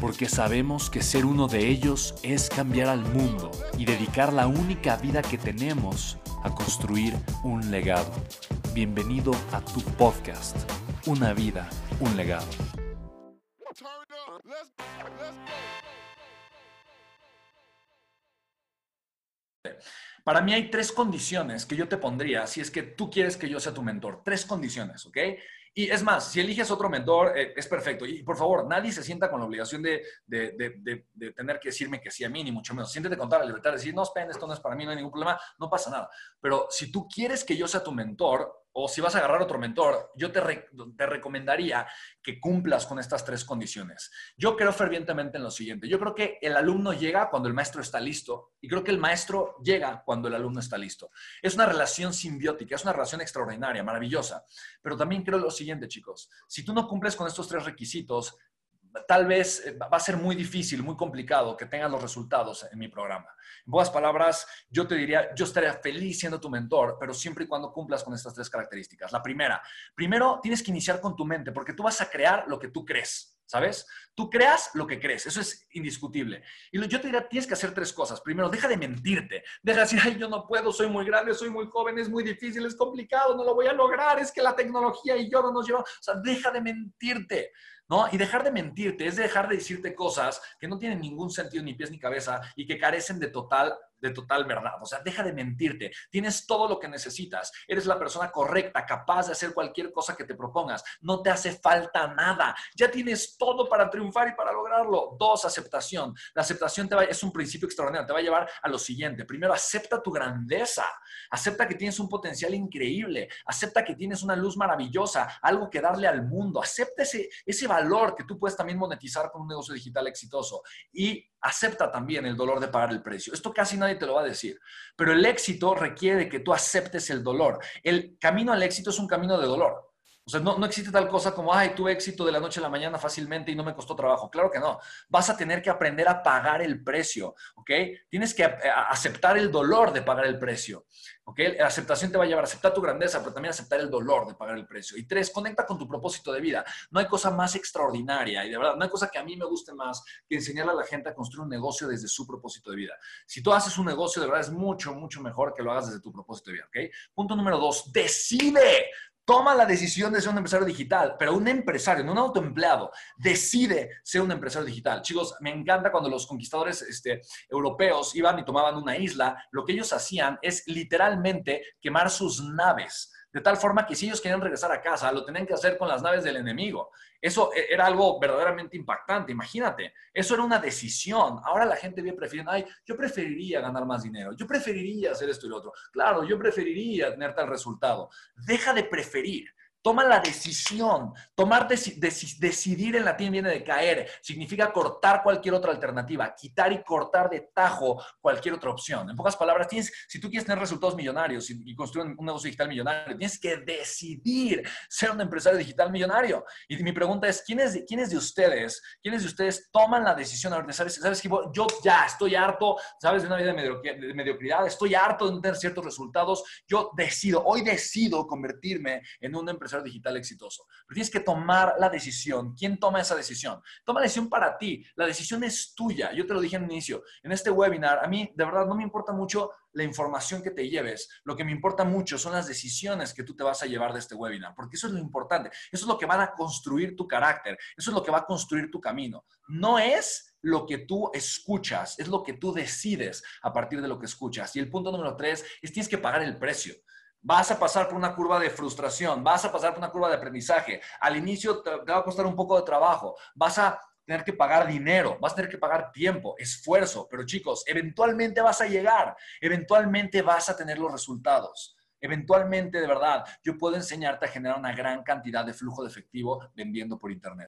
porque sabemos que ser uno de ellos es cambiar al mundo y dedicar la única vida que tenemos a construir un legado. Bienvenido a tu podcast, Una vida, un legado. Para mí hay tres condiciones que yo te pondría si es que tú quieres que yo sea tu mentor. Tres condiciones, ¿ok? Y es más, si eliges otro mentor, eh, es perfecto. Y por favor, nadie se sienta con la obligación de, tener que decirme que sí a mí, ni mucho menos. Siéntete con toda la libertad de decir, no, Spen, esto no es para mí, no hay ningún problema, no pasa nada. Pero si tú quieres que yo sea tu mentor, o si vas a agarrar otro mentor, yo te, te, recomendaría que cumplas con estas tres condiciones. Yo creo fervientemente en lo siguiente. Yo creo que el alumno llega cuando el maestro está listo y creo que el maestro llega cuando el alumno está listo. Es una relación simbiótica, es una relación extraordinaria, maravillosa. Pero también creo lo siguiente, chicos. Si tú no cumples con estos tres requisitos, tal vez eh, va a ser muy difícil, muy complicado que tengas los resultados en mi programa. En pocas palabras, yo te diría, yo estaría feliz siendo tu mentor, pero siempre y cuando cumplas con estas tres características. La primera, primero tienes que iniciar con tu mente, porque tú vas a crear lo que tú crees. ¿Sabes? Tú creas lo que crees, eso es indiscutible. Y yo te diría, tienes que hacer tres cosas. Primero, deja de mentirte. Deja de decir, ay, yo no puedo, soy muy grande, soy muy joven, es muy difícil, es complicado, no lo voy a lograr, es que la tecnología y yo no nos llevamos. O sea, deja de mentirte. ¿no? Y dejar de mentirte es dejar de decirte cosas que no tienen ningún sentido ni pies ni cabeza y que carecen de total de total verdad. O sea, deja de mentirte. Tienes todo lo que necesitas. Eres la persona correcta, capaz de hacer cualquier cosa que te propongas. No te hace falta nada. Ya tienes todo para triunfar y para lograrlo. Dos, aceptación. La aceptación te va, es un principio extraordinario. Te va a llevar a lo siguiente. Primero, acepta tu grandeza. Acepta que tienes un potencial increíble. Acepta que tienes una luz maravillosa, algo que darle al mundo. Acepta ese, ese valor que tú puedes también monetizar con un negocio digital exitoso. Y acepta también el dolor de pagar el precio. Esto casi te lo va a decir, pero el éxito requiere que tú aceptes el dolor. El camino al éxito es un camino de dolor. O sea, no, no, existe tal cosa como, ay, tuve éxito de la noche a la mañana fácilmente y no me costó trabajo. Claro que no. Vas a tener que aprender a pagar el precio, ¿ok? Tienes que aceptar el dolor de pagar el precio, ¿ok? La aceptación te va a llevar a aceptar tu grandeza, pero también aceptar el dolor de pagar el precio. Y tres, conecta con tu propósito de vida. No hay cosa más extraordinaria y de verdad, no hay cosa que a mí me guste más que enseñarle a la gente a construir un negocio desde su propósito de vida. Si tú haces un negocio, de verdad es mucho, mucho mejor que lo hagas desde tu propósito de vida, ¿ok? Punto número dos, decide toma la decisión de ser un empresario digital, pero un empresario, no un autoempleado, decide ser un empresario digital. Chicos, me encanta cuando los conquistadores este, europeos iban y tomaban una isla, lo que ellos hacían es literalmente quemar sus naves de tal forma que si ellos querían regresar a casa, lo tenían que hacer con las naves del enemigo. Eso e, era algo verdaderamente impactante, imagínate. Eso era una decisión. Ahora la gente viene prefiriendo, ay, yo preferiría ganar más dinero, yo preferiría hacer esto y lo otro. Claro, yo preferiría tener tal resultado. Deja de preferir. Toma la decisión. Tomar decidir en latín viene de caer. Significa cortar cualquier otra alternativa, quitar y cortar de tajo cualquier otra opción. En pocas palabras, tienes, si tú quieres tener resultados millonarios y, construir un, negocio digital millonario, tienes que decidir ser un empresario digital millonario. Y mi pregunta es, ¿quiénes de, quiénes de ustedes, quiénes de ustedes toman la decisión ahorita? ¿Sabes, sabes que yo ya estoy harto, sabes, de una vida de mediocridad, estoy harto de tener ciertos resultados. Yo decido, hoy decido convertirme en un empresario digital exitoso. Pero tienes que tomar la decisión. ¿Quién toma esa decisión? Toma la decisión para ti. La decisión es tuya. Yo te lo dije en inicio. En este webinar, a mí de verdad no me importa mucho la información que te lleves. Lo que me importa mucho son las decisiones que tú te vas a llevar de este webinar, porque eso es lo importante. Eso es lo que van a construir tu carácter. Eso es lo que va a construir tu camino. No es lo que tú escuchas, es lo que tú decides a partir de lo que escuchas. Y el punto número tres es tienes que pagar el precio. Vas a pasar por una curva de frustración, vas a pasar por una curva de aprendizaje. Al inicio te, va a costar un poco de trabajo, vas a tener que pagar dinero, vas a tener que pagar tiempo, esfuerzo, pero chicos, eventualmente vas a llegar, eventualmente vas a tener los resultados. Eventualmente, de verdad, yo puedo enseñarte a generar una gran cantidad de flujo de efectivo vendiendo por Internet.